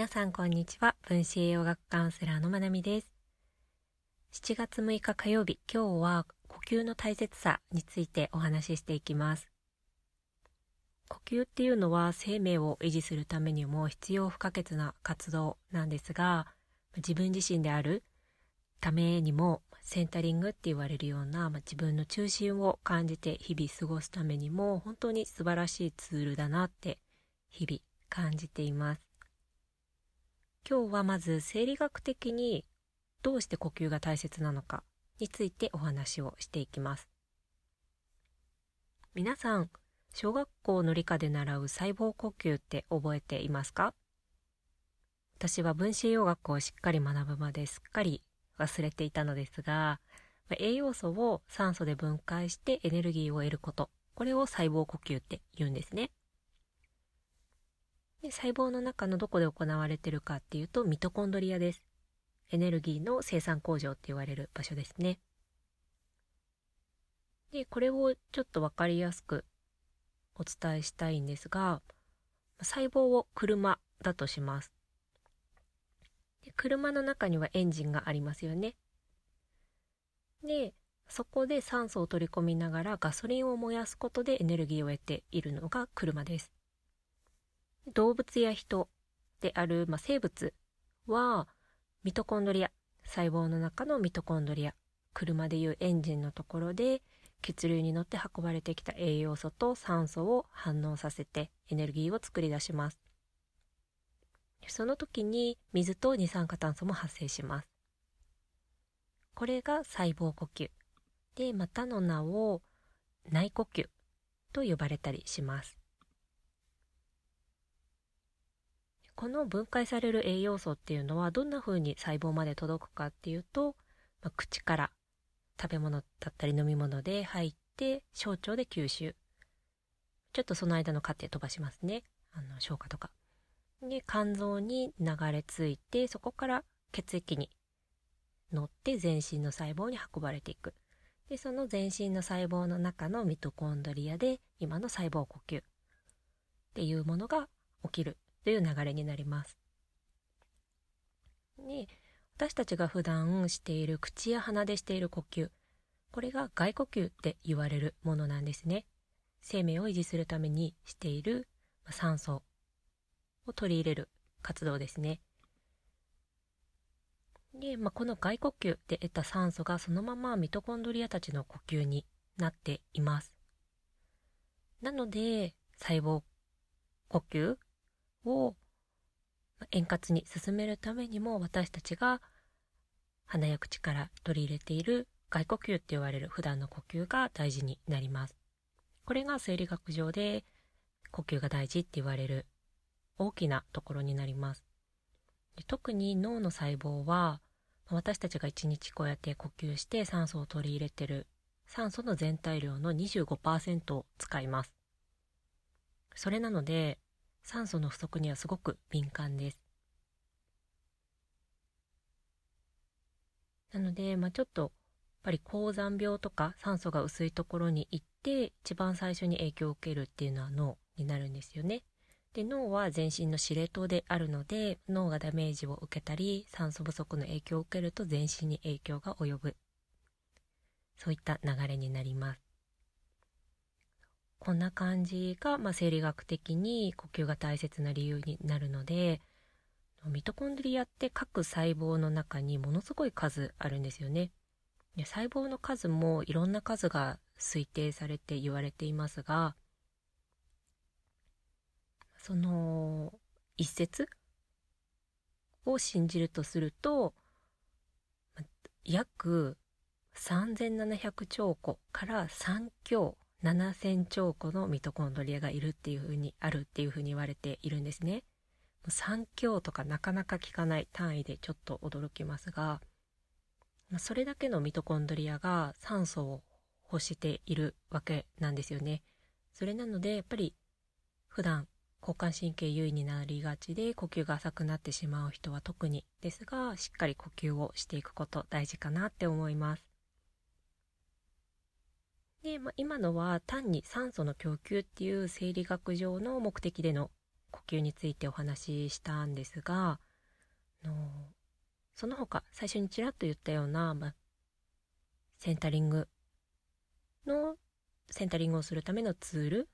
皆さんこんにちは。分子栄養学カウンセラーのまなみです。7月6日火曜日今日は呼吸の大切さについてお話ししていきます。呼吸っていうのは生命を維持するためにも必要不可欠な活動なんですが自分自身であるためにもセンタリングって言われるような、まあ、自分の中心を感じて日々過ごすためにも本当に素晴らしいツールだなって日々感じています。今日はまず生理学的にどうして呼吸が大切なのかについてお話をしていきます。皆さん小学校の理科で習う細胞呼吸って覚えていますか？私は分子栄養学をしっかり学ぶまですっかり忘れていたのですが栄養素を酸素で分解してエネルギーを得ること。これを細胞呼吸って言うんですね。で細胞の中のどこで行われてるかっていうとミトコンドリアです。エネルギーの生産工場って言われる場所ですね。で、これをちょっとわかりやすくお伝えしたいんですが、細胞を車だとします。で車の中にはエンジンがありますよね。で、そこで酸素を取り込みながらガソリンを燃やすことでエネルギーを得ているのが車です。動物や人である、まあ、生物はミトコンドリア細胞の中のミトコンドリア車でいうエンジンのところで血流に乗って運ばれてきた栄養素と酸素を反応させてエネルギーを作り出します。その時に水と二酸化炭素も発生します。これが細胞呼吸。でまたの名を内呼吸と呼ばれたりします。この分解される栄養素っていうのはどんな風に細胞まで届くかっていうと、まあ、口から食べ物だったり飲み物で入って小腸で吸収。ちょっとその間の過程飛ばしますね。あの消化とか。で肝臓に流れ着いてそこから血液に乗って全身の細胞に運ばれていく。でその全身の細胞の中のミトコンドリアで今の細胞呼吸っていうものが起きる。という流れになります。で私たちが普段している口や鼻でしている呼吸これが外呼吸って言われるものなんですね。生命を維持するためにしている酸素を取り入れる活動ですね。で、まあ、この外呼吸で得た酸素がそのままミトコンドリアたちの呼吸になっています。なので、細胞呼吸を円滑に進めるためにも私たちが鼻や口から取り入れている外呼吸って言われる普段の呼吸が大事になります。これが生理学上で呼吸が大事って言われる大きなところになります。特に脳の細胞は私たちが一日こうやって呼吸して酸素を取り入れてる酸素の全体量の25%を使います。それなので酸素の不足にはすごく敏感です。なので、まあ、ちょっとやっぱり高山病とか酸素が薄いところに行って一番最初に影響を受けるっていうのは脳になるんですよね。で脳は全身の司令塔であるので脳がダメージを受けたり酸素不足の影響を受けると全身に影響が及ぶそういった流れになります。こんな感じが、まあ、生理学的に呼吸が大切な理由になるのでミトコンドリアって各細胞の中にものすごい数あるんですよね。細胞の数もいろんな数が推定されて言われていますがその一説を信じるとすると約3700兆個から3強7000兆個のミトコンドリアがいるっていうふうにあるっていうふうに言われているんですね。3強とかなかなか聞かない単位でちょっと驚きますが、それだけのミトコンドリアが酸素を欲しているわけなんですよね。それなのでやっぱり普段交感神経優位になりがちで呼吸が浅くなってしまう人は特にですがしっかり呼吸をしていくこと大事かなって思います。で、まあ、今のは単に酸素の供給っていう生理学上の目的での呼吸についてお話ししたんですがのその他最初にちらっと言ったような、まあ、センタリングのセンタリングをするためのツール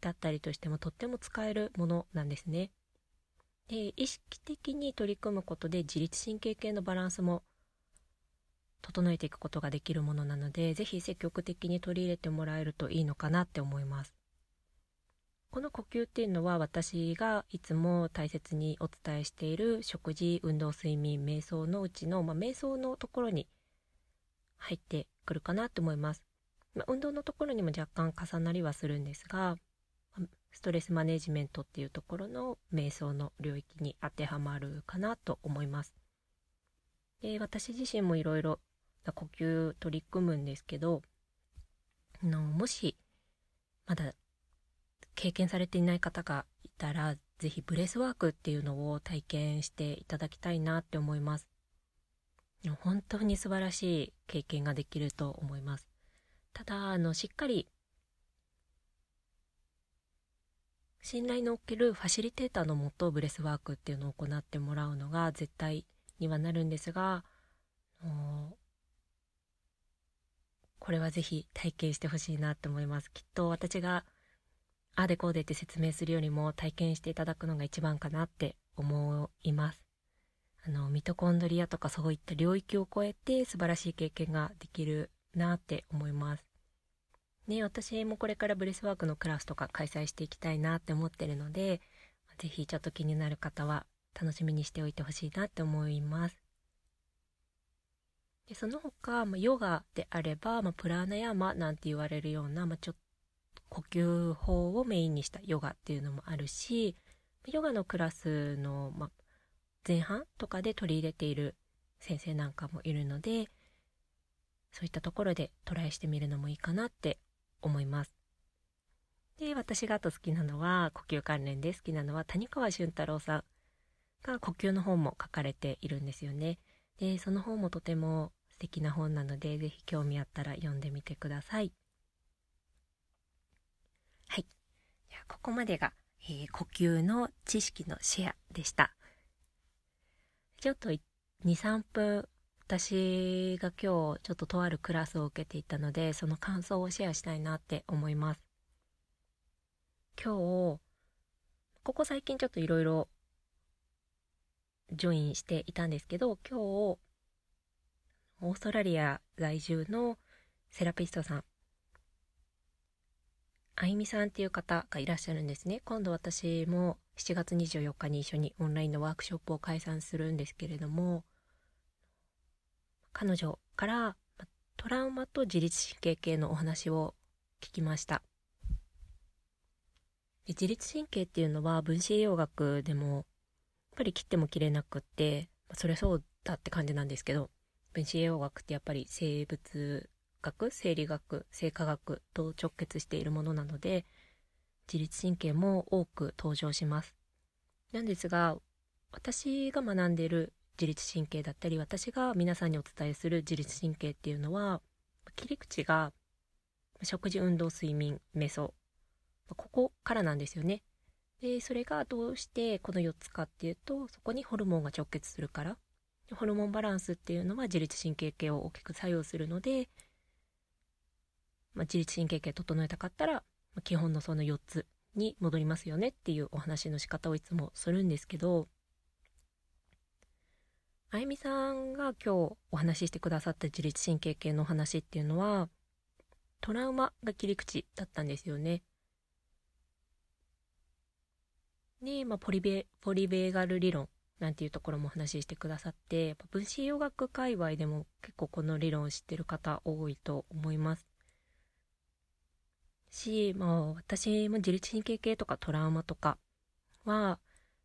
だったりとしてもとっても使えるものなんですね。で意識的に取り組むことで自律神経系のバランスも整えていくことができるものなので是非積極的に取り入れてもらえるといいのかなって思います。この呼吸っていうのは私がいつも大切にお伝えしている食事運動睡眠瞑想のうちの、まあ、瞑想のところに入ってくるかなと思います、まあ、運動のところにも若干重なりはするんですがストレスマネジメントっていうところの瞑想の領域に当てはまるかなと思いますで私自身もいろいろ呼吸取り組むんですけどのもしまだ経験されていない方がいたら、ぜひブレスワークっていうのを体験していただきたいなって思います。本当に素晴らしい経験ができると思います。ただ、あの、しっかり、信頼のおけるファシリテーターのもとブレスワークっていうのを行ってもらうのが絶対にはなるんですが、これはぜひ体験してほしいなって思います。きっと私がああでこうでって説明するよりも体験していただくのが一番かなって思います。あの、ミトコンドリアとかそういった領域を超えて素晴らしい経験ができるなって思います。ね、私もこれからブレスワークのクラスとか開催していきたいなって思ってるので、ぜひちょっと気になる方は楽しみにしておいてほしいなって思います。でその他、まあ、ヨガであれば、まあ、プラーナヤマなんて言われるような、まあ、ちょっ呼吸法をメインにしたヨガっていうのもあるし、ヨガのクラスの、まあ、前半とかで取り入れている先生なんかもいるので、そういったところでトライしてみるのもいいかなって思います。で、私があと好きなのは、呼吸関連で好きなのは谷川俊太郎さんが呼吸の本も書かれているんですよね。で、その本もとても素敵な本なので、ぜひ興味あったら読んでみてください。はい。ここまでが、えー、呼吸の知識のシェアでした。ちょっと2、3分、私が今日ちょっととあるクラスを受けていたので、その感想をシェアしたいなって思います。今日、ここ最近ちょっといろいろジョインしていたんですけど、今日、オーストラリア在住のセラピストさんあゆみさんっていう方がいらっしゃるんですね。今度私も7月24日に一緒にオンラインのワークショップを開催するんですけれども、彼女からトラウマと自律神経系のお話を聞きました。自律神経っていうのは分子栄養学でもっぱり切っても切れなくって、それそうだって感じなんですけど、分子栄養学ってやっぱり生物学生理学生化学と直結しているものなので自律神経も多く登場します。なんですが私が学んでいる自律神経だったり私が皆さんにお伝えする自律神経っていうのは切り口が食事運動睡眠瞑想ここからなんですよね。でそれがどうしてこの4つかっていうとそこにホルモンが直結するからホルモンバランスっていうのは自律神経系を大きく作用するのでまあ、自律神経系整えたかったら、基本のその4つに戻りますよねっていうお話の仕方をいつもするんですけど、あゆみさんが今日お話ししてくださった自律神経系の話っていうのは、トラウマが切り口だったんですよね。で、まあ、ポリベ、ポリベーガル理論なんていうところもお話ししてくださって、やっぱ分子栄養学界隈でも結構この理論を知ってる方多いと思います。し、まあ私も自律神経系とかトラウマとかは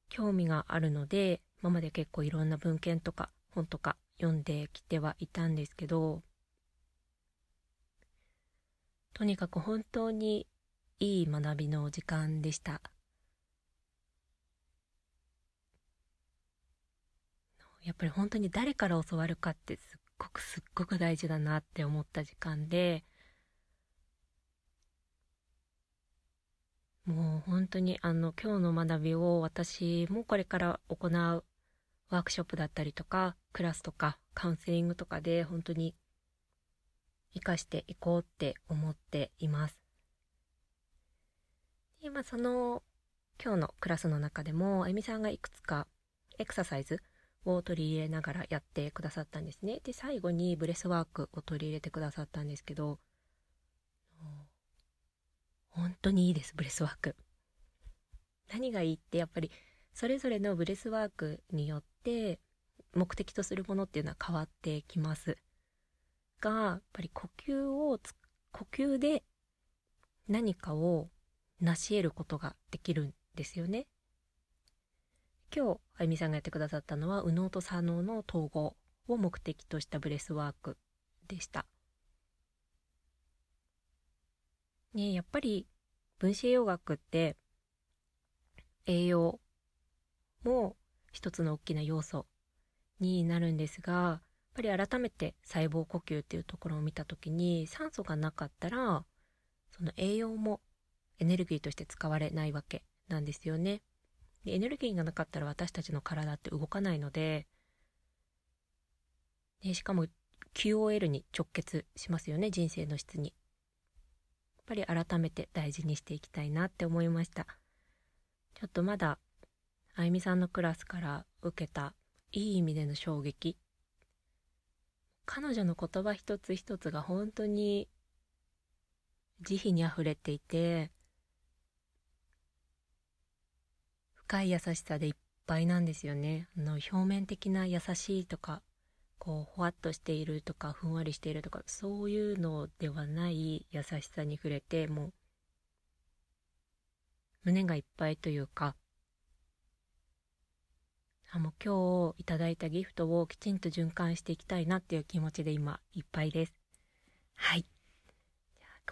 興味があるので、今まで結構いろんな文献とか本とか読んできてはいたんですけど、とにかく本当にいい学びの時間でした。やっぱり本当に誰から教わるかってすっごくすっごく大事だなって思った時間で、もう本当にあの今日の学びを私もこれから行うワークショップだったりとかクラスとかカウンセリングとかで本当に活かしていこうって思っています。で、まあその今日のクラスの中でもあゆみさんがいくつかエクササイズを取り入れながらやってくださったんですね。で、最後にブレスワークを取り入れてくださったんですけど、本当にいいです、ブレスワーク。何がいいってやっぱりそれぞれのブレスワークによって目的とするものっていうのは変わってきます。が、やっぱり呼吸を呼吸で何かを成し得ることができるんですよね。今日、あゆみさんがやってくださったのは、右脳と左脳の統合を目的としたブレスワークでした。ねやっぱり分子栄養学って栄養も一つの大きな要素になるんですが、やっぱり改めて細胞呼吸っていうところを見た時に酸素がなかったらその栄養もエネルギーとして使われないわけなんですよね。でエネルギーがなかったら私たちの体って動かないので、でしかも QOL に直結しますよね、人生の質に。やっぱり改めて大事にしていきたいなって思いました。ちょっとまだ、あゆみさんのクラスから受けたいい意味での衝撃。彼女の言葉一つ一つが本当に慈悲に溢れていて、深い優しさでいっぱいなんですよね。あの、表面的な優しいとか、こう、ほわっとしているとか、ふんわりしているとか、そういうのではない優しさに触れて、もう、胸がいっぱいというか、あもう今日いただいたギフトをきちんと循環していきたいなっていう気持ちで今いっぱいです。はい。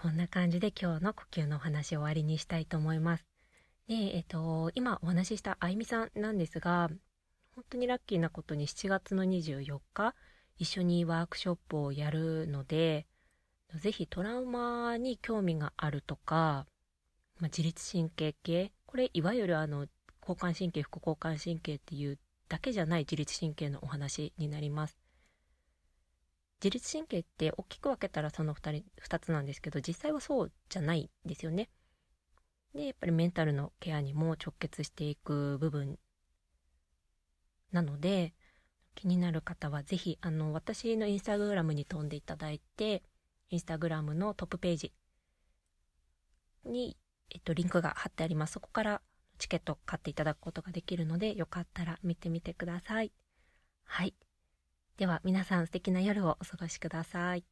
こんな感じで今日の呼吸のお話を終わりにしたいと思います。で、えっ、と、今お話ししたあゆみさんなんですが、本当にラッキーなことに7月の24日、一緒にワークショップをやるので、ぜひトラウマに興味があるとか、まあ、自律神経系、これいわゆるあの、交感神経、副交感神経っていうだけじゃない自律神経のお話になります。自律神経って大きく分けたらその2人、2つなんですけど、実際はそうじゃないんですよね。で、やっぱりメンタルのケアにも直結していく部分なので、気になる方はぜひ、あの、私のインスタグラムに飛んでいただいて、インスタグラムのトップページに、えっと、リンクが貼ってあります。そこからチケット買っていただくことができるので、よかったら見てみてください。はい。では、皆さん素敵な夜をお過ごしください。